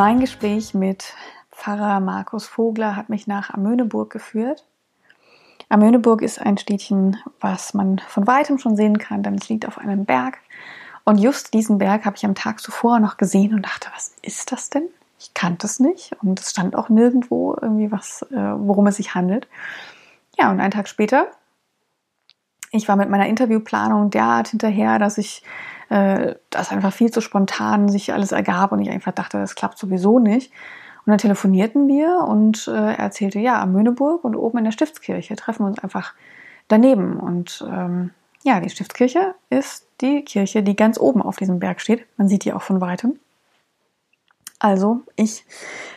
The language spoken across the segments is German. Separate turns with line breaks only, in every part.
Mein Gespräch mit Pfarrer Markus Vogler hat mich nach Amöneburg geführt. Amöneburg ist ein Städtchen, was man von weitem schon sehen kann, denn es liegt auf einem Berg. Und just diesen Berg habe ich am Tag zuvor noch gesehen und dachte, was ist das denn? Ich kannte es nicht und es stand auch nirgendwo irgendwie was, äh, worum es sich handelt. Ja, und einen Tag später, ich war mit meiner Interviewplanung derart hinterher, dass ich äh, das einfach viel zu spontan sich alles ergab und ich einfach dachte, das klappt sowieso nicht. Und dann telefonierten wir und äh, er erzählte, ja, am Möhneburg und oben in der Stiftskirche treffen wir uns einfach daneben. Und ähm, ja, die Stiftskirche ist die Kirche, die ganz oben auf diesem Berg steht. Man sieht die auch von weitem. Also ich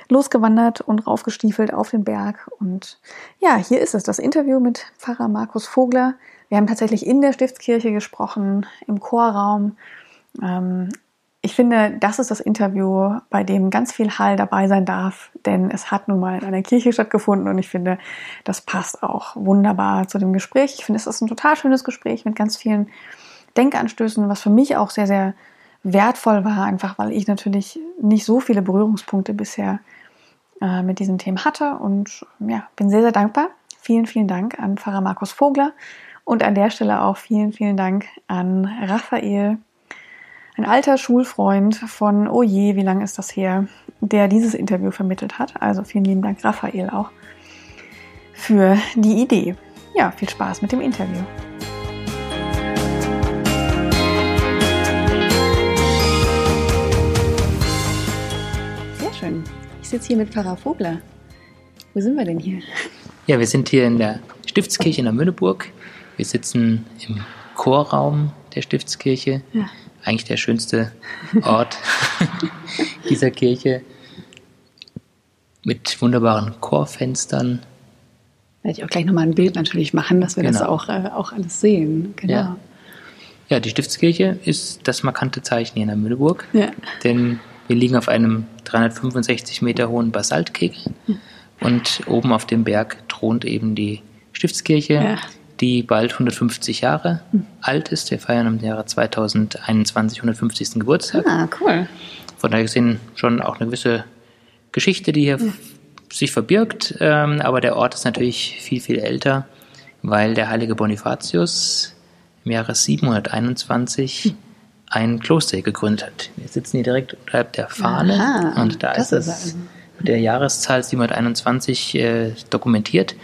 losgewandert und raufgestiefelt auf den Berg. Und ja, hier ist es, das Interview mit Pfarrer Markus Vogler. Wir haben tatsächlich in der Stiftskirche gesprochen, im Chorraum. Ähm, ich finde, das ist das Interview, bei dem ganz viel Hall dabei sein darf, denn es hat nun mal in einer Kirche stattgefunden und ich finde, das passt auch wunderbar zu dem Gespräch. Ich finde, es ist ein total schönes Gespräch mit ganz vielen Denkanstößen, was für mich auch sehr, sehr wertvoll war, einfach weil ich natürlich nicht so viele Berührungspunkte bisher äh, mit diesem Thema hatte und ja, bin sehr, sehr dankbar. Vielen, vielen Dank an Pfarrer Markus Vogler und an der Stelle auch vielen, vielen Dank an Raphael, ein alter Schulfreund von, oh je, wie lange ist das her, der dieses Interview vermittelt hat. Also vielen lieben Dank, Raphael, auch für die Idee. Ja, viel Spaß mit dem Interview. schön. Ich sitze hier mit Pfarrer Vogler. Wo sind wir denn hier?
Ja, wir sind hier in der Stiftskirche in der Münneburg. Wir sitzen im Chorraum der Stiftskirche. Ja. Eigentlich der schönste Ort dieser Kirche. Mit wunderbaren Chorfenstern.
Werde ich auch gleich nochmal ein Bild natürlich machen, dass wir genau. das auch, äh, auch alles sehen.
Genau. Ja. ja. die Stiftskirche ist das markante Zeichen hier in der Münneburg. Ja. Denn wir liegen auf einem 365 Meter hohen Basaltkegel und oben auf dem Berg thront eben die Stiftskirche, ja. Die bald 150 Jahre hm. alt ist. Wir feiern im Jahre 2021 150. Geburtstag.
Ah, cool.
Von daher gesehen schon auch eine gewisse Geschichte, die hier ja. sich verbirgt. Ähm, aber der Ort ist natürlich viel, viel älter, weil der heilige Bonifatius im Jahre 721 hm ein Kloster gegründet hat. Wir sitzen hier direkt unterhalb der Fahne Aha, und da ist es mit der Jahreszahl 721 äh, dokumentiert.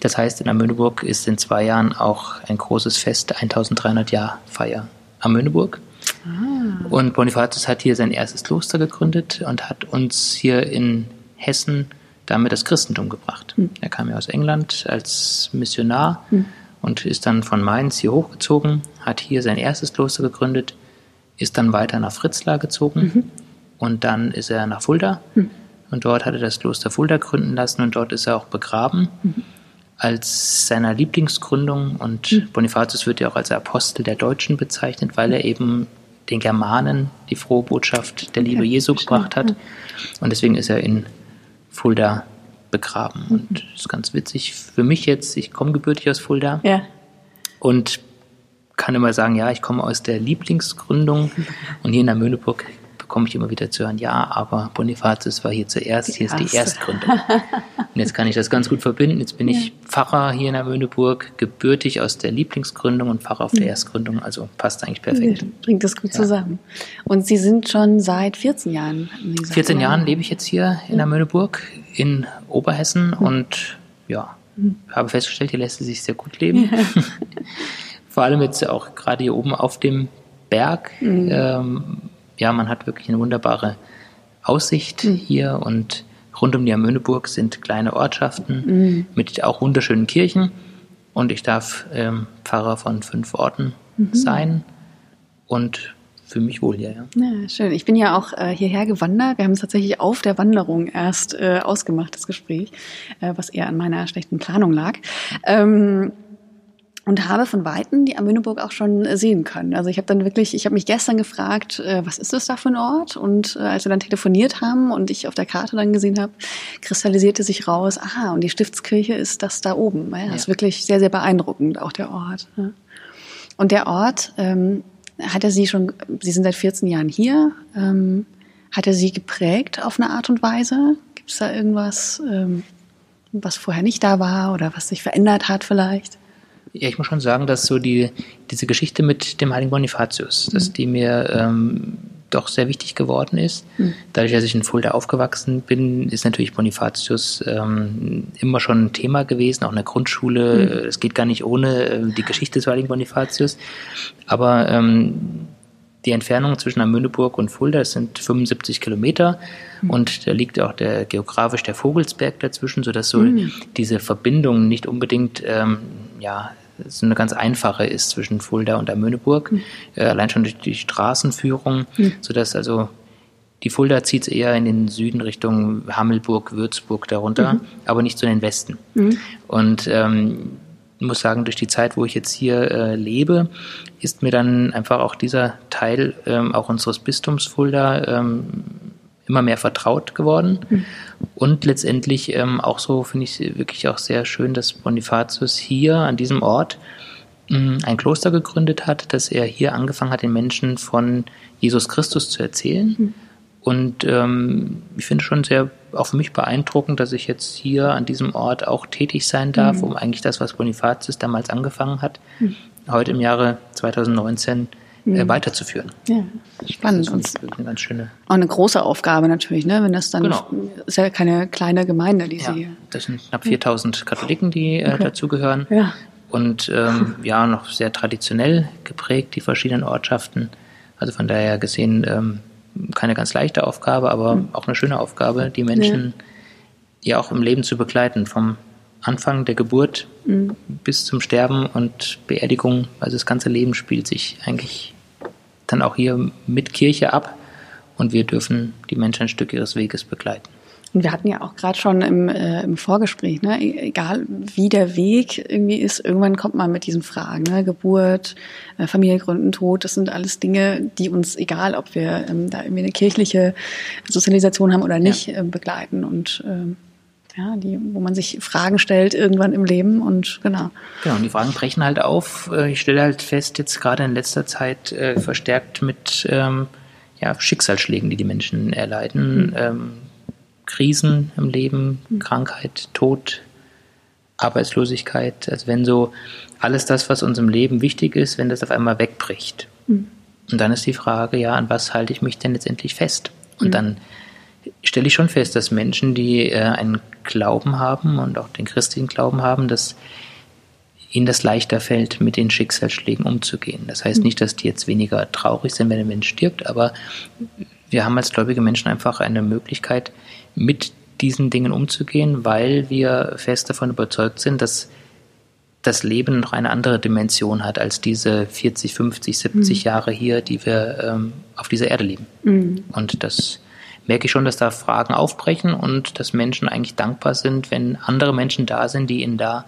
Das heißt, in Amöneburg ist in zwei Jahren auch ein großes Fest, 1300 Jahr Feier Amöneburg. Ah. Und Bonifatius hat hier sein erstes Kloster gegründet und hat uns hier in Hessen damit das Christentum gebracht. Hm. Er kam ja aus England als Missionar hm. und ist dann von Mainz hier hochgezogen, hat hier sein erstes Kloster gegründet, ist dann weiter nach Fritzlar gezogen mhm. und dann ist er nach Fulda mhm. Und dort hat er das Kloster Fulda gründen lassen und dort ist er auch begraben mhm. als seiner Lieblingsgründung und mhm. Bonifatius wird ja auch als Apostel der Deutschen bezeichnet, weil er eben den Germanen die frohe Botschaft der Liebe ja, Jesu gebracht hat und deswegen ist er in Fulda begraben mhm. und das ist ganz witzig für mich jetzt, ich komme gebürtig aus Fulda ja. und kann immer sagen, ja, ich komme aus der Lieblingsgründung und hier in der Möhneburg bekomme ich immer wieder zu hören, ja, aber Bonifatius war hier zuerst, hier ist die Erstgründung. Und jetzt kann ich das ganz gut verbinden. Jetzt bin ich Pfarrer hier in der Möhneburg, gebürtig aus der Lieblingsgründung und Pfarrer auf der Erstgründung, also passt eigentlich perfekt.
Bringt das gut ja. zusammen. Und Sie sind schon seit 14 Jahren.
Gesagt, 14 Jahren lebe ich jetzt hier in der Möhneburg in Oberhessen und ja, habe festgestellt, hier lässt es sich sehr gut leben. vor allem jetzt auch gerade hier oben auf dem Berg. Mhm. Ähm, ja, man hat wirklich eine wunderbare Aussicht mhm. hier und rund um die Amöneburg sind kleine Ortschaften mhm. mit auch wunderschönen Kirchen. Und ich darf ähm, Pfarrer von fünf Orten mhm. sein und fühle mich wohl hier. Ja.
ja, schön. Ich bin ja auch äh, hierher gewandert. Wir haben es tatsächlich auf der Wanderung erst äh, ausgemacht, das Gespräch, äh, was eher an meiner schlechten Planung lag. Ähm, und habe von Weitem die Amöneburg auch schon äh, sehen können. Also ich habe dann wirklich, ich habe mich gestern gefragt, äh, was ist das da für ein Ort? Und äh, als wir dann telefoniert haben und ich auf der Karte dann gesehen habe, kristallisierte sich raus, aha, und die Stiftskirche ist das da oben. Ja, das ja. ist wirklich sehr, sehr beeindruckend, auch der Ort. Ja. Und der Ort, ähm, hat er Sie schon, Sie sind seit 14 Jahren hier, ähm, hat er Sie geprägt auf eine Art und Weise? Gibt es da irgendwas, ähm, was vorher nicht da war oder was sich verändert hat vielleicht?
Ja, ich muss schon sagen, dass so die, diese Geschichte mit dem heiligen Bonifatius, mhm. dass die mir ähm, doch sehr wichtig geworden ist. Mhm. Dadurch, dass ich in Fulda aufgewachsen bin, ist natürlich Bonifatius ähm, immer schon ein Thema gewesen, auch in der Grundschule. Mhm. Es geht gar nicht ohne äh, die Geschichte des heiligen Bonifatius. Aber ähm, die Entfernung zwischen Amöneburg und Fulda sind 75 Kilometer mhm. und da liegt auch der geografisch der Vogelsberg dazwischen, sodass so mhm. diese Verbindung nicht unbedingt ähm, ja, so eine ganz einfache ist zwischen Fulda und Amöneburg, mhm. äh, allein schon durch die Straßenführung, mhm. sodass also die Fulda zieht eher in den Süden Richtung Hammelburg, Würzburg darunter, mhm. aber nicht so in den Westen. Mhm. Und ähm, muss sagen, durch die Zeit, wo ich jetzt hier äh, lebe, ist mir dann einfach auch dieser Teil ähm, auch unseres Bistums Fulda ähm, immer mehr vertraut geworden. Mhm. Und letztendlich ähm, auch so finde ich wirklich auch sehr schön, dass Bonifatius hier an diesem Ort ähm, ein Kloster gegründet hat, dass er hier angefangen hat, den Menschen von Jesus Christus zu erzählen. Mhm. Und ähm, ich finde schon sehr, auch für mich beeindruckend, dass ich jetzt hier an diesem Ort auch tätig sein darf, mhm. um eigentlich das, was Bonifatius damals angefangen hat, mhm. heute im Jahre 2019 äh, mhm. weiterzuführen.
Ja, spannend. Das ist eine ganz schöne. Auch eine große Aufgabe natürlich, ne? Wenn das dann genau. ist ja keine kleine Gemeinde, die ja, Sie.
Das sind knapp 4000 Katholiken, die äh, okay. dazugehören. Ja. Und ähm, ja, noch sehr traditionell geprägt, die verschiedenen Ortschaften. Also von daher gesehen ähm, keine ganz leichte Aufgabe, aber mhm. auch eine schöne Aufgabe, die Menschen ja. ja auch im Leben zu begleiten, vom Anfang der Geburt mhm. bis zum Sterben und Beerdigung. Also das ganze Leben spielt sich eigentlich dann auch hier mit Kirche ab und wir dürfen die Menschen ein Stück ihres Weges begleiten.
Und wir hatten ja auch gerade schon im, äh, im Vorgespräch, ne, e-, egal wie der Weg irgendwie ist, irgendwann kommt man mit diesen Fragen, ne, Geburt, äh, Familie gründen, Tod, das sind alles Dinge, die uns, egal ob wir ähm, da irgendwie eine kirchliche Sozialisation haben oder nicht, ja. äh, begleiten und ähm, ja, die, wo man sich Fragen stellt irgendwann im Leben und genau.
Genau, und die Fragen brechen halt auf. Äh, ich stelle halt fest, jetzt gerade in letzter Zeit äh, verstärkt mit ähm, ja, Schicksalsschlägen, die die Menschen erleiden, mhm. ähm, Krisen im Leben, mhm. Krankheit, Tod, Arbeitslosigkeit. Also wenn so alles das, was uns im Leben wichtig ist, wenn das auf einmal wegbricht. Mhm. Und dann ist die Frage, ja, an was halte ich mich denn letztendlich fest? Und hm. dann stelle ich schon fest, dass Menschen, die äh, einen Glauben haben und auch den christlichen Glauben haben, dass ihnen das leichter fällt, mit den Schicksalsschlägen umzugehen. Das heißt nicht, dass die jetzt weniger traurig sind, wenn ein Mensch stirbt, aber wir haben als gläubige Menschen einfach eine Möglichkeit, mit diesen Dingen umzugehen, weil wir fest davon überzeugt sind, dass das Leben noch eine andere Dimension hat als diese 40, 50, 70 mhm. Jahre hier, die wir ähm, auf dieser Erde leben. Mhm. Und das merke ich schon, dass da Fragen aufbrechen und dass Menschen eigentlich dankbar sind, wenn andere Menschen da sind, die ihnen da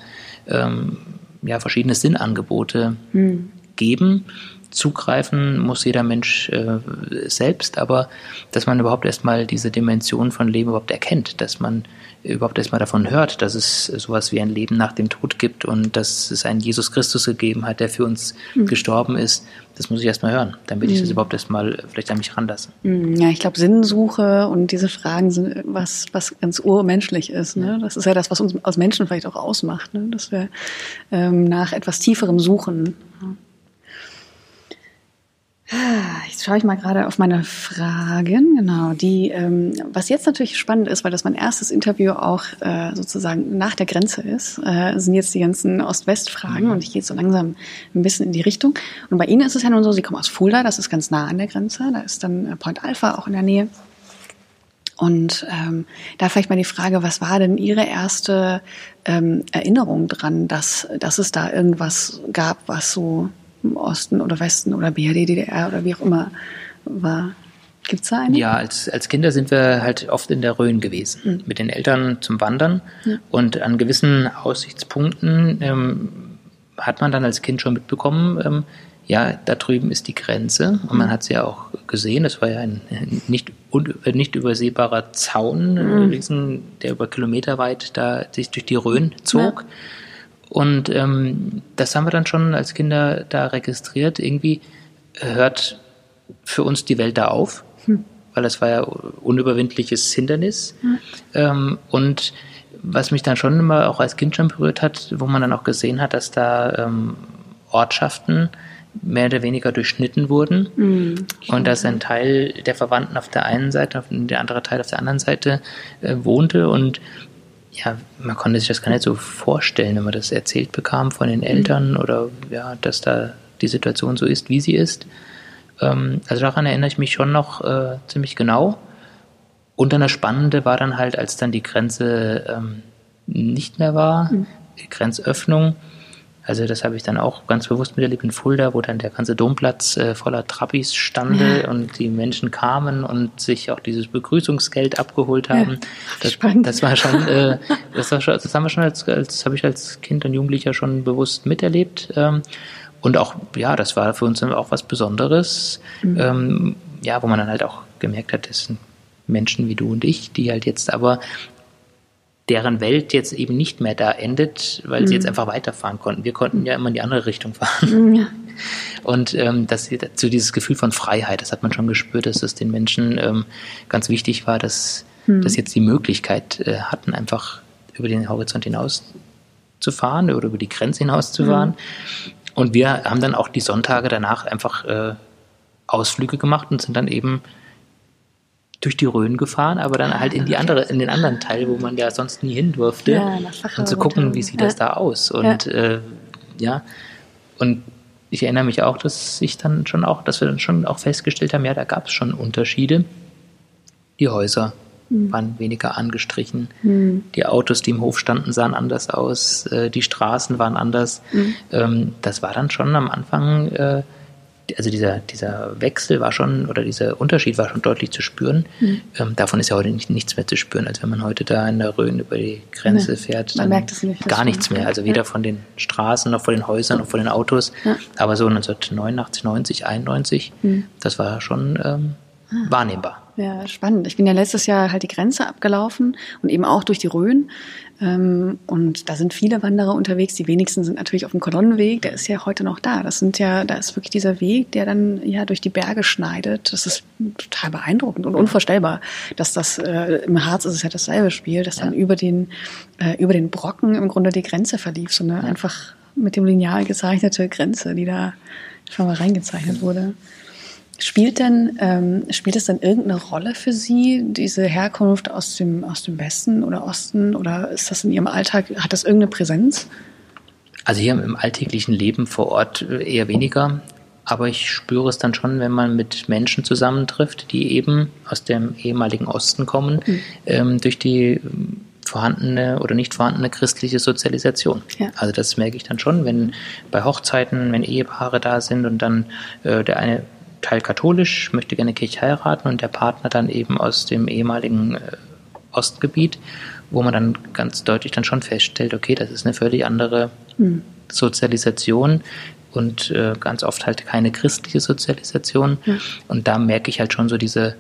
ähm, ja, verschiedene Sinnangebote hm. geben. Zugreifen muss jeder Mensch äh, selbst, aber dass man überhaupt erstmal diese Dimension von Leben überhaupt erkennt, dass man überhaupt erstmal davon hört, dass es sowas wie ein Leben nach dem Tod gibt und dass es einen Jesus Christus gegeben hat, der für uns mhm. gestorben ist, das muss ich erstmal hören, damit mhm. ich das hm. überhaupt erstmal vielleicht an mich ranlasse.
Hm, ja, ich glaube, Sinnsuche und diese Fragen sind was, was ganz urmenschlich ist. Ne? Das ist ja das, was uns als Menschen vielleicht auch ausmacht, ne? dass wir ähm, nach etwas Tieferem suchen. Jetzt schaue ich mal gerade auf meine Fragen. Genau, die, ähm, was jetzt natürlich spannend ist, weil das mein erstes Interview auch äh, sozusagen nach der Grenze ist, äh, sind jetzt die ganzen Ost-West-Fragen mhm. und ich gehe so langsam ein bisschen in die Richtung. Und bei Ihnen ist es ja nun so, Sie kommen aus Fulda, das ist ganz nah an der Grenze, da ist dann äh, Point Alpha auch in der Nähe. Und ähm, da vielleicht mal die Frage, was war denn Ihre erste ähm, Erinnerung dran, dass, dass es da irgendwas gab, was so Osten oder Westen oder BRD, DDR oder wie auch immer war. Gibt es da eine?
Ja, als, als Kinder sind wir halt oft in der Rhön gewesen, mhm. mit den Eltern zum Wandern. Ja. Und an gewissen Aussichtspunkten ähm, hat man dann als Kind schon mitbekommen, ähm, ja, da drüben ist die Grenze. Und man hat sie ja auch gesehen. Das war ja ein nicht, un, nicht übersehbarer Zaun, mhm. der über Kilometer weit da sich durch die Rhön zog. Ja. Und ähm, das haben wir dann schon als Kinder da registriert. Irgendwie hört für uns die Welt da auf, hm. weil das war ja unüberwindliches Hindernis. Hm. Ähm, und was mich dann schon immer auch als Kind schon berührt hat, wo man dann auch gesehen hat, dass da ähm, Ortschaften mehr oder weniger durchschnitten wurden mhm, und dass ein Teil der Verwandten auf der einen Seite und der andere Teil auf der anderen Seite äh, wohnte und ja, man konnte sich das gar nicht so vorstellen, wenn man das erzählt bekam von den Eltern mhm. oder ja, dass da die Situation so ist, wie sie ist. Ähm, also daran erinnere ich mich schon noch äh, ziemlich genau. Und dann das Spannende war dann halt, als dann die Grenze ähm, nicht mehr war, mhm. die Grenzöffnung, also das habe ich dann auch ganz bewusst miterlebt in Fulda, wo dann der ganze Domplatz äh, voller Trappis stande ja. und die Menschen kamen und sich auch dieses Begrüßungsgeld abgeholt haben. Ja, das, das, war schon, äh, das, war schon, das haben wir schon als, als habe ich als Kind und Jugendlicher schon bewusst miterlebt. Ähm, und auch, ja, das war für uns auch was Besonderes. Mhm. Ähm, ja, wo man dann halt auch gemerkt hat, das sind Menschen wie du und ich, die halt jetzt aber deren Welt jetzt eben nicht mehr da endet, weil mhm. sie jetzt einfach weiterfahren konnten. Wir konnten ja immer in die andere Richtung fahren. Mhm, ja. Und ähm, das, so dieses Gefühl von Freiheit, das hat man schon gespürt, dass es den Menschen ähm, ganz wichtig war, dass, mhm. dass jetzt die Möglichkeit äh, hatten, einfach über den Horizont hinaus zu fahren oder über die Grenze hinaus zu fahren. Mhm. Und wir haben dann auch die Sonntage danach einfach äh, Ausflüge gemacht und sind dann eben durch die Rhön gefahren, aber dann halt in die andere, in den anderen Teil, wo man ja sonst nie hin durfte, ja, und zu gucken, wie sieht ja. das da aus. Und ja. Äh, ja, und ich erinnere mich auch, dass ich dann schon auch, dass wir dann schon auch festgestellt haben, ja, da gab es schon Unterschiede. Die Häuser mhm. waren weniger angestrichen, mhm. die Autos, die im Hof standen, sahen anders aus, äh, die Straßen waren anders. Mhm. Das war dann schon am Anfang äh, also dieser, dieser Wechsel war schon, oder dieser Unterschied war schon deutlich zu spüren. Mhm. Ähm, davon ist ja heute nicht, nichts mehr zu spüren. Also wenn man heute da in der Rhön über die Grenze nee, fährt, dann nicht, gar nichts mehr. Also weder ja. von den Straßen noch von den Häusern noch von den Autos. Ja. Aber so 1989, 90, 91, mhm. das war schon ähm, ah. wahrnehmbar.
Ja, spannend. Ich bin ja letztes Jahr halt die Grenze abgelaufen und eben auch durch die Rhön. Ähm, und da sind viele Wanderer unterwegs. Die wenigsten sind natürlich auf dem Kolonnenweg. Der ist ja heute noch da. Das sind ja, da ist wirklich dieser Weg, der dann ja durch die Berge schneidet. Das ist total beeindruckend und unvorstellbar, dass das äh, im Harz ist es ja dasselbe Spiel, dass dann über den äh, über den Brocken im Grunde die Grenze verlief. So eine ja. einfach mit dem Lineal gezeichnete Grenze, die da schon mal reingezeichnet wurde. Spielt denn, ähm, spielt es denn irgendeine Rolle für Sie, diese Herkunft aus dem, aus dem Westen oder Osten? Oder ist das in Ihrem Alltag, hat das irgendeine Präsenz?
Also hier im alltäglichen Leben vor Ort äh, eher weniger. Aber ich spüre es dann schon, wenn man mit Menschen zusammentrifft, die eben aus dem ehemaligen Osten kommen, mhm. ähm, durch die vorhandene oder nicht vorhandene christliche Sozialisation. Ja. Also das merke ich dann schon, wenn bei Hochzeiten, wenn Ehepaare da sind und dann äh, der eine Teil katholisch, möchte gerne Kirche heiraten und der Partner dann eben aus dem ehemaligen äh, Ostgebiet, wo man dann ganz deutlich dann schon feststellt, okay, das ist eine völlig andere mhm. Sozialisation und äh, ganz oft halt keine christliche Sozialisation. Mhm. Und da merke ich halt schon so diese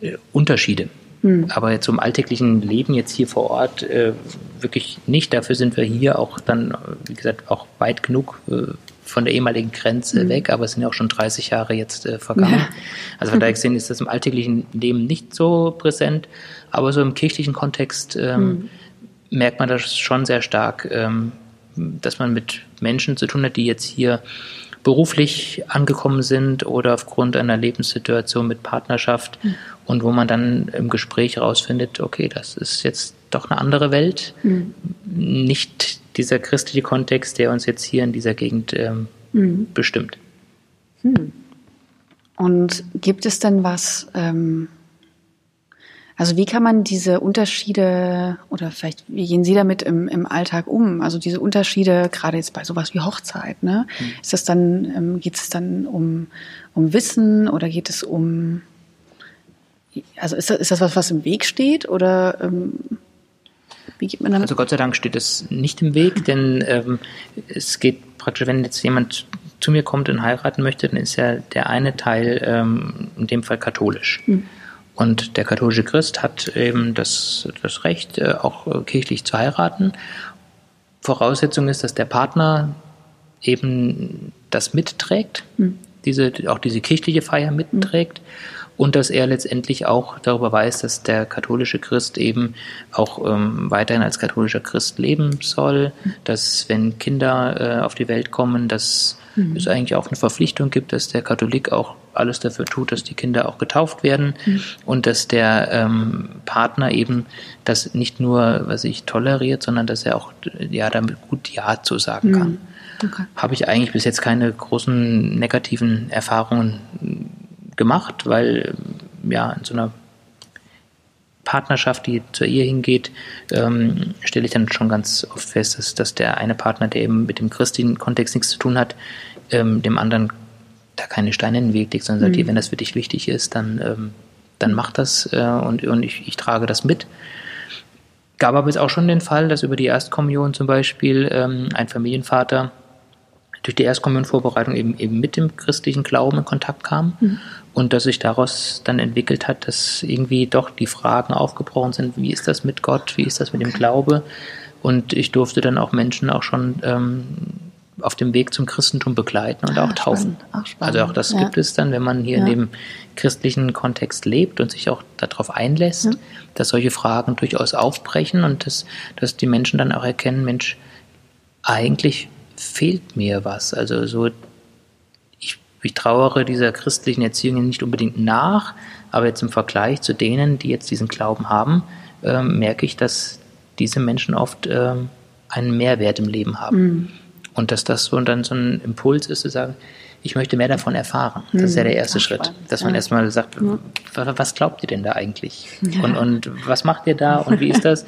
äh, Unterschiede. Mhm. Aber jetzt zum alltäglichen Leben jetzt hier vor Ort äh, wirklich nicht. Dafür sind wir hier auch dann, wie gesagt, auch weit genug äh, von der ehemaligen Grenze mhm. weg, aber es sind ja auch schon 30 Jahre jetzt äh, vergangen. Ja. Also von daher gesehen ist das im alltäglichen Leben nicht so präsent, aber so im kirchlichen Kontext ähm, mhm. merkt man das schon sehr stark, ähm, dass man mit Menschen zu tun hat, die jetzt hier beruflich angekommen sind oder aufgrund einer Lebenssituation mit Partnerschaft mhm. und wo man dann im Gespräch herausfindet, okay, das ist jetzt doch eine andere Welt, mhm. nicht dieser christliche Kontext, der uns jetzt hier in dieser Gegend ähm, mhm. bestimmt.
Hm. Und gibt es denn was, ähm, Also wie kann man diese Unterschiede oder vielleicht wie gehen Sie damit im, im Alltag um? Also diese Unterschiede gerade jetzt bei sowas wie Hochzeit, ne? Mhm. Ist das dann ähm, geht es dann um um Wissen oder geht es um also ist das, ist das was, was im Weg steht oder ähm,
wie geht man damit? Also Gott sei Dank steht es nicht im Weg, denn ähm, es geht praktisch, wenn jetzt jemand zu mir kommt und heiraten möchte, dann ist ja der eine Teil ähm, in dem Fall katholisch. Mhm. Und der katholische Christ hat eben das, das Recht, äh, auch kirchlich zu heiraten. Voraussetzung ist, dass der Partner eben das mitträgt, mhm. diese, auch diese kirchliche Feier mitträgt. Mhm und dass er letztendlich auch darüber weiß, dass der katholische Christ eben auch ähm, weiterhin als katholischer Christ leben soll, dass wenn Kinder äh, auf die Welt kommen, dass mhm. es eigentlich auch eine Verpflichtung gibt, dass der Katholik auch alles dafür tut, dass die Kinder auch getauft werden mhm. und dass der ähm, Partner eben das nicht nur, was ich toleriert, sondern dass er auch ja damit gut Ja zu sagen mhm. kann. Okay. Habe ich eigentlich bis jetzt keine großen negativen Erfahrungen gemacht, weil ja in so einer Partnerschaft, die zur Ehe hingeht, ähm, stelle ich dann schon ganz oft fest, dass, dass der eine Partner, der eben mit dem christlichen Kontext nichts zu tun hat, ähm, dem anderen da keine Steine in den Weg legt, sondern mhm. sagt, wenn das für dich wichtig ist, dann, ähm, dann mach das äh, und, und ich, ich trage das mit. Gab aber jetzt auch schon den Fall, dass über die Erstkommunion zum Beispiel ähm, ein Familienvater durch die Erstkommunionvorbereitung eben, eben mit dem christlichen Glauben in Kontakt kam mhm. Und dass sich daraus dann entwickelt hat, dass irgendwie doch die Fragen aufgebrochen sind, wie ist das mit Gott, wie ist das mit dem Glaube und ich durfte dann auch Menschen auch schon ähm, auf dem Weg zum Christentum begleiten und ah, auch taufen. Auch also auch das ja. gibt es dann, wenn man hier ja. in dem christlichen Kontext lebt und sich auch darauf einlässt, ja. dass solche Fragen durchaus aufbrechen und dass, dass die Menschen dann auch erkennen, Mensch, eigentlich fehlt mir was. Also so, ich, trauere dieser christlichen Erziehung nicht unbedingt nach, aber jetzt im Vergleich zu denen, die jetzt diesen Glauben haben, äh, merke ich, dass diese Menschen oft äh, einen Mehrwert im Leben haben. Mhm. Und dass das so dann so ein Impuls ist, zu sagen, ich möchte mehr davon erfahren. Das ist ja der mhm. erste Ach, Schritt, dass man ja. erstmal sagt, was glaubt ihr denn da eigentlich? Ja. Und, und was macht ihr da und wie ist das?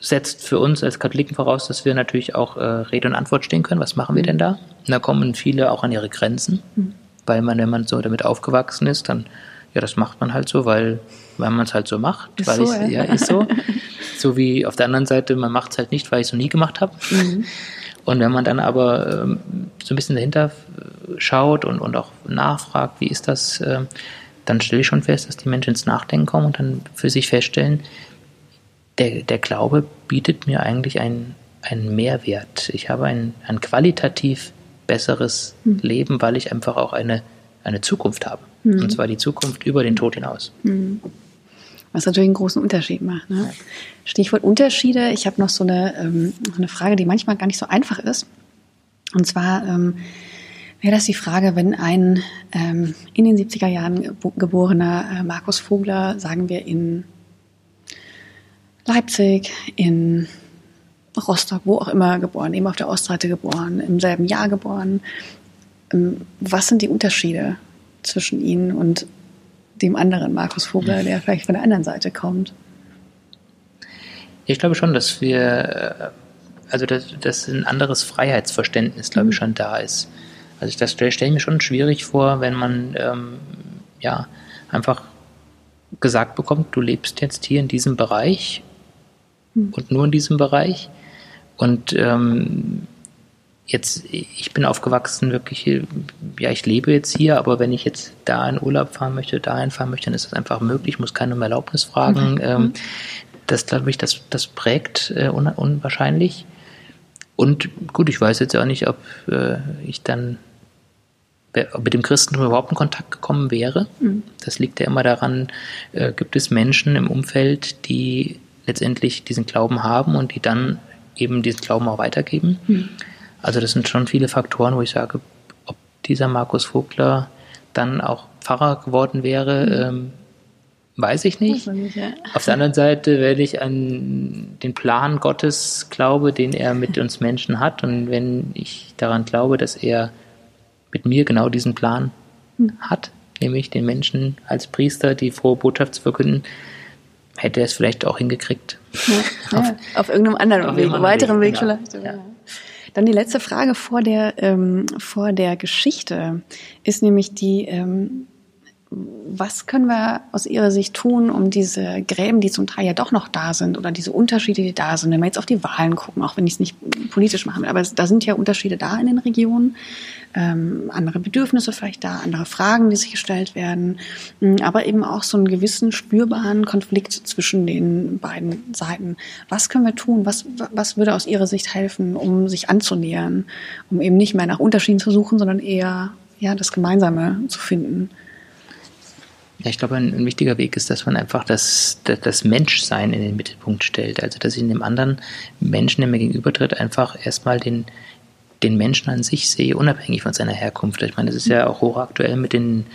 Setzt für uns als Katholiken voraus, dass wir natürlich auch äh, Rede und Antwort stehen können. Was machen wir denn da? Und da kommen viele auch an ihre Grenzen, mhm. weil man, wenn man so damit aufgewachsen ist, dann, ja, das macht man halt so, weil, weil man es halt so macht. Ist weil so, ja. ja, ist so. so wie auf der anderen Seite, man macht es halt nicht, weil ich es noch nie gemacht habe. Mhm. Und wenn man dann aber ähm, so ein bisschen dahinter schaut und, und auch nachfragt, wie ist das, äh, dann stelle ich schon fest, dass die Menschen ins Nachdenken kommen und dann für sich feststellen, der, der Glaube bietet mir eigentlich einen, einen Mehrwert. Ich habe ein, ein qualitativ besseres mhm. Leben, weil ich einfach auch eine, eine Zukunft habe. Mhm. Und zwar die Zukunft über den Tod hinaus. Mhm.
Was natürlich einen großen Unterschied macht. Ne? Stichwort Unterschiede. Ich habe noch so eine, ähm, eine Frage, die manchmal gar nicht so einfach ist. Und zwar ähm, wäre das die Frage, wenn ein ähm, in den 70er Jahren geborener äh, Markus Vogler, sagen wir in Leipzig, in Rostock, wo auch immer geboren, eben auf der Ostseite geboren, im selben Jahr geboren. Ähm, was sind die Unterschiede zwischen Ihnen und dem anderen Markus Vogler, der vielleicht von der anderen Seite kommt?
Ich glaube schon, dass wir, äh, also dass, dass ein anderes Freiheitsverständnis, glaube ich, mhm. schon da ist. Also das stelle ich mir schon schwierig vor, wenn man ähm, ja einfach gesagt bekommt, du lebst jetzt hier in diesem Bereich hm. und nur in diesem Bereich. Und ähm, jetzt, ich bin aufgewachsen, wirklich, ja, ich lebe jetzt hier, aber wenn ich jetzt da in Urlaub fahren möchte, dahin fahren möchte, dann ist das einfach möglich, ich muss keine um Erlaubnis fragen. Okay. Ähm, das, glaube ich, das, das prägt äh, un, unwahrscheinlich. Und gut, ich weiß jetzt auch nicht, ob äh, ich dann mit dem Christentum überhaupt in Kontakt gekommen wäre. Mhm. Das liegt ja immer daran, äh, gibt es Menschen im Umfeld, die letztendlich diesen Glauben haben und die dann eben diesen Glauben auch weitergeben. Mhm. Also das sind schon viele Faktoren, wo ich sage, ob dieser Markus Vogler dann auch Pfarrer geworden wäre, mhm. ähm, weiß ich nicht. nicht ja. Auf der anderen Seite, wenn ich an den Plan Gottes glaube, den er mit uns Menschen hat und wenn ich daran glaube, dass er mit mir genau diesen Plan mhm. hat, nämlich den Menschen als Priester die frohe Botschaft zu verkünden, hätte er es vielleicht auch hingekriegt.
Ja, auf, ja, auf, irgendeinem anderen auf Weg, weiteren Weg, Weg genau. vielleicht. Ja. Dann die letzte Frage vor der, ähm, vor der Geschichte ist nämlich die, ähm, was können wir aus Ihrer Sicht tun, um diese Gräben, die zum Teil ja doch noch da sind, oder diese Unterschiede, die da sind, wenn wir jetzt auf die Wahlen gucken, auch wenn ich es nicht politisch machen will, aber da sind ja Unterschiede da in den Regionen, ähm, andere Bedürfnisse vielleicht da, andere Fragen, die sich gestellt werden, mm, aber eben auch so einen gewissen spürbaren Konflikt zwischen den beiden Seiten. Was können wir tun? Was, was würde aus Ihrer Sicht helfen, um sich anzunähern, um eben nicht mehr nach Unterschieden zu suchen, sondern eher ja, das Gemeinsame zu finden?
Ja, ich glaube, ein, ein, wichtiger Weg ist, dass man einfach das, das, das, Menschsein in den Mittelpunkt stellt. Also, dass ich in dem anderen Menschen, der mir gegenübertritt, einfach erstmal den, den Menschen an sich sehe, unabhängig von seiner Herkunft. Ich meine, das ist ja auch hochaktuell mit den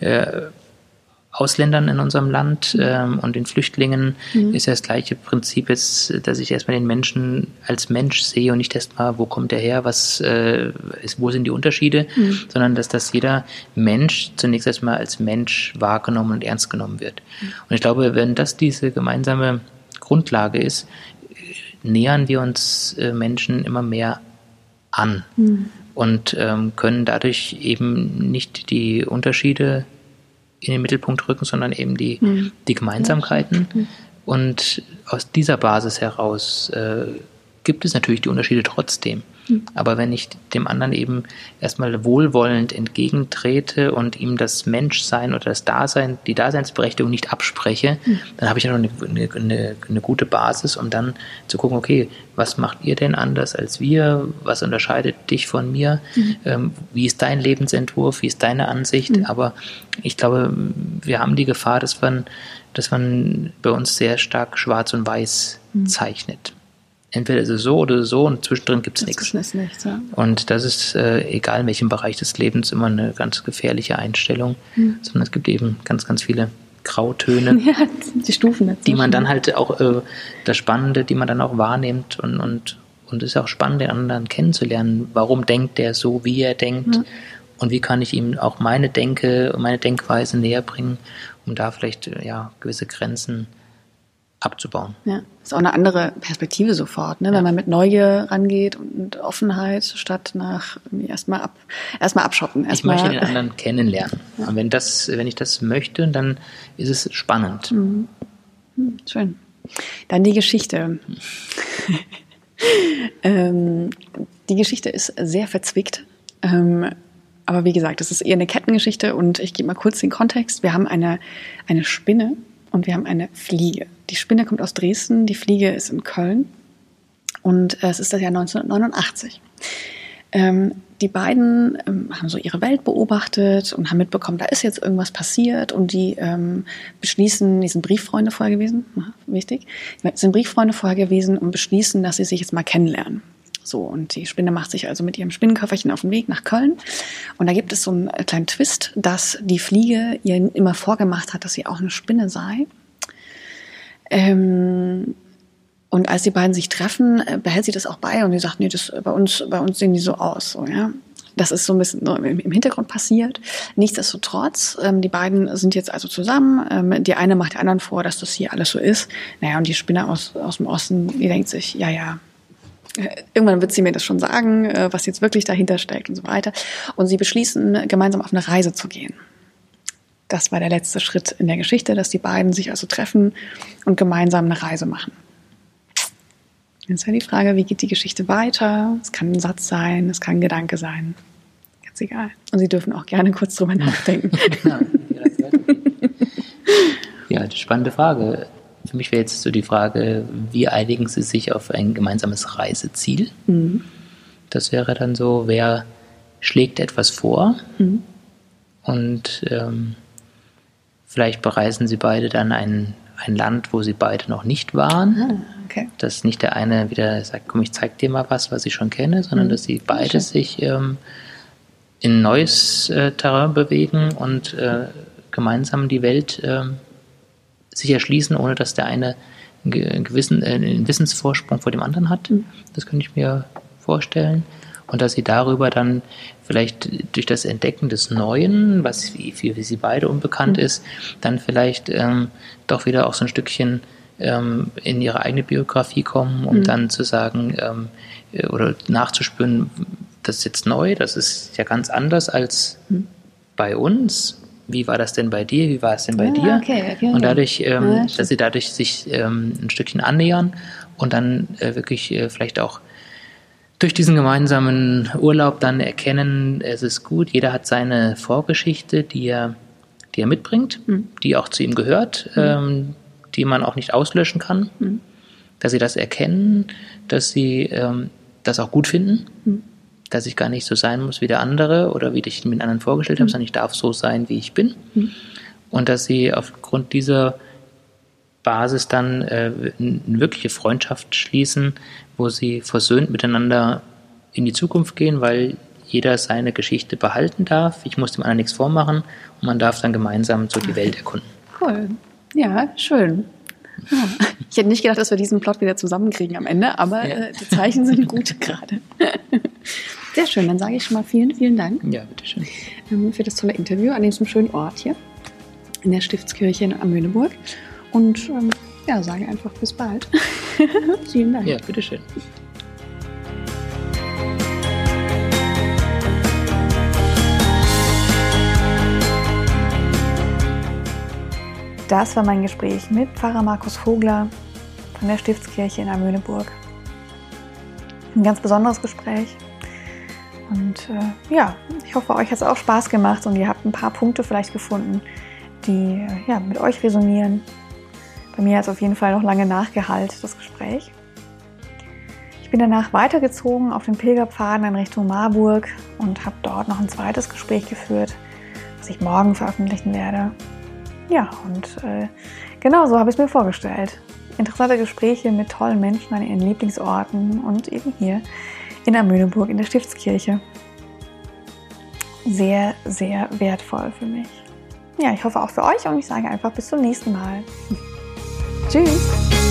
äh, Ausländern in unserem Land ähm, und den Flüchtlingen mhm. ist ja das gleiche Prinzip jetzt, dass ich erstmal den Menschen als Mensch sehe und nicht erstmal, wo kommt er her, was äh, ist, wo sind die Unterschiede, mhm. sondern dass das jeder Mensch zunächst erstmal als Mensch wahrgenommen und ernst genommen wird. Mhm. Und ich glaube, wenn das diese gemeinsame Grundlage ist, nähern wir uns äh, Menschen immer mehr an mhm. und ähm, können dadurch eben nicht die Unterschiede in den Mittelpunkt rücken, sondern eben die, mhm. die Gemeinsamkeiten. Mhm. Und aus dieser Basis heraus äh, gibt es natürlich die Unterschiede trotzdem. Aber wenn ich dem anderen eben erstmal wohlwollend entgegentrete und ihm das Menschsein oder das Dasein, die Daseinsberechtigung nicht abspreche, mhm. dann habe ich ja noch eine, eine, eine, gute Basis, um dann zu gucken, okay, was macht ihr denn anders als wir? Was unterscheidet dich von mir? Mhm. Ähm, wie ist dein Lebensentwurf? Wie ist deine Ansicht? Mhm. Aber ich glaube, wir haben die Gefahr, dass man, dass man bei uns sehr stark schwarz und weiß mhm. zeichnet entweder ist es so oder so und zwischendrin gibt es nichts. Ist nichts ja. Und das ist, äh, egal in welchem Bereich des Lebens, immer eine ganz gefährliche Einstellung, mhm. sondern es gibt eben ganz, ganz viele Grautöne, ja,
die Stufen
die man dann halt auch, äh, das Spannende, die man dann auch wahrnimmt und, und, und es ist auch spannend, den anderen kennenzulernen. Warum denkt der so, wie er denkt? Ja. Und wie kann ich ihm auch meine Denke meine Denkweise näher bringen, um da vielleicht ja, gewisse Grenzen zu abzubauen.
Ja, ist auch eine andere Perspektive sofort, ne? Ja. wenn man mit Neugier rangeht und Offenheit statt nach erstmal ab, erstmal abschotten.
Erst ich möchte den anderen kennenlernen. Ja. Und wenn das, wenn ich das möchte, dann ist es spannend. Mhm.
Hm, schön. Dann die Geschichte. ähm, die Geschichte ist sehr verzwickt. Ähm, aber wie gesagt, es ist eher eine Kettengeschichte und ich gebe mal kurz den Kontext. Wir haben eine, eine Spinne, und wir haben eine Fliege. Die Spinne kommt aus Dresden, die Fliege ist in Köln und äh, es ist das Jahr 1989. Ähm, die beiden ähm, haben so ihre Welt beobachtet und haben mitbekommen, da ist jetzt irgendwas passiert und die ähm, beschließen, die sind Brieffreunde vorher gewesen, wichtig, sind Brieffreunde vorher gewesen und beschließen, dass sie sich jetzt mal kennenlernen. So, und die Spinne macht sich also mit ihrem Spinnenköfferchen auf den Weg nach Köln. Und da gibt es so einen kleinen Twist, dass die Fliege ihr immer vorgemacht hat, dass sie auch eine Spinne sei. Ähm, und als die beiden sich treffen, äh, behält sie das auch bei und sie sagt, nee, das, bei uns, bei uns sehen die so aus, so, ja. Das ist so ein bisschen im Hintergrund passiert. Nichtsdestotrotz, ähm, die beiden sind jetzt also zusammen. Ähm, die eine macht der anderen vor, dass das hier alles so ist. Naja, und die Spinne aus, aus dem Osten, die denkt sich, ja, ja, Irgendwann wird sie mir das schon sagen, äh, was jetzt wirklich dahinter steckt und so weiter. Und sie beschließen, gemeinsam auf eine Reise zu gehen. Das war der letzte Schritt in der Geschichte, dass die beiden sich also treffen und gemeinsam eine Reise machen. Jetzt ist ja die Frage, wie geht die Geschichte weiter? Es kann ein Satz sein, es kann ein Gedanke sein. Ganz egal. Und Sie dürfen auch gerne kurz drüber nachdenken.
ja, spannende Frage. Für mich wäre jetzt so die Frage, wie einigen Sie sich auf ein gemeinsames Reiseziel? Mhm. Das wäre dann so, wer schlägt etwas vor mhm. und ähm, vielleicht bereisen Sie beide dann ein, ein Land, wo Sie beide noch nicht waren. Ah, okay. Dass nicht der eine wieder sagt, komm, ich zeig dir mal was, was ich schon kenne, sondern mhm. dass Sie beide sich ähm, in neues äh, Terrain bewegen und äh, gemeinsam die Welt ähm, sich erschließen, ohne dass der eine einen, gewissen, äh, einen Wissensvorsprung vor dem anderen hat. Das könnte ich mir vorstellen. Und dass sie darüber dann vielleicht durch das Entdecken des Neuen, was für, für sie beide unbekannt mhm. ist, dann vielleicht ähm, doch wieder auch so ein Stückchen ähm, in ihre eigene Biografie kommen, um mhm. dann zu sagen ähm, äh, oder nachzuspüren, das ist jetzt neu, das ist ja ganz anders als mhm. bei uns. Wie war das denn bei dir? Wie war es denn bei ah, dir? Okay, okay, und dadurch, ähm, ja, dass sie dadurch sich ähm, ein Stückchen annähern und dann äh, wirklich äh, vielleicht auch durch diesen gemeinsamen Urlaub dann erkennen, es ist gut, jeder hat seine Vorgeschichte, die er, die er mitbringt, mhm. die auch zu ihm gehört, mhm. ähm, die man auch nicht auslöschen kann, mhm. dass sie das erkennen, dass sie ähm, das auch gut finden, mhm. Dass ich gar nicht so sein muss wie der andere oder wie ich den anderen vorgestellt habe, mhm. sondern ich darf so sein, wie ich bin. Mhm. Und dass sie aufgrund dieser Basis dann äh, eine wirkliche Freundschaft schließen, wo sie versöhnt miteinander in die Zukunft gehen, weil jeder seine Geschichte behalten darf. Ich muss dem anderen nichts vormachen und man darf dann gemeinsam so die Welt erkunden.
Cool. Ja, schön. Ja. Ich hätte nicht gedacht, dass wir diesen Plot wieder zusammenkriegen am Ende, aber ja. äh, die Zeichen sind gut gerade. Sehr schön, dann sage ich schon mal vielen, vielen Dank.
Ja, bitteschön.
Ähm, für das tolle Interview an diesem schönen Ort hier in der Stiftskirche in Amöneburg. Und ähm, ja, sage einfach bis bald. vielen Dank.
Ja, bitteschön.
Das war mein Gespräch mit Pfarrer Markus Vogler von der Stiftskirche in Amöneburg. Ein ganz besonderes Gespräch. Und äh, ja, ich hoffe, euch hat es auch Spaß gemacht und ihr habt ein paar Punkte vielleicht gefunden, die äh, ja, mit euch resonieren. Bei mir hat es auf jeden Fall noch lange nachgehalten, das Gespräch. Ich bin danach weitergezogen auf den Pilgerpfaden in Richtung Marburg und habe dort noch ein zweites Gespräch geführt, was ich morgen veröffentlichen werde. Ja, und äh, genau so habe ich es mir vorgestellt. Interessante Gespräche mit tollen Menschen an ihren Lieblingsorten und eben hier in Amöneburg in der Stiftskirche. Sehr, sehr wertvoll für mich. Ja, ich hoffe auch für euch und ich sage einfach bis zum nächsten Mal. Tschüss!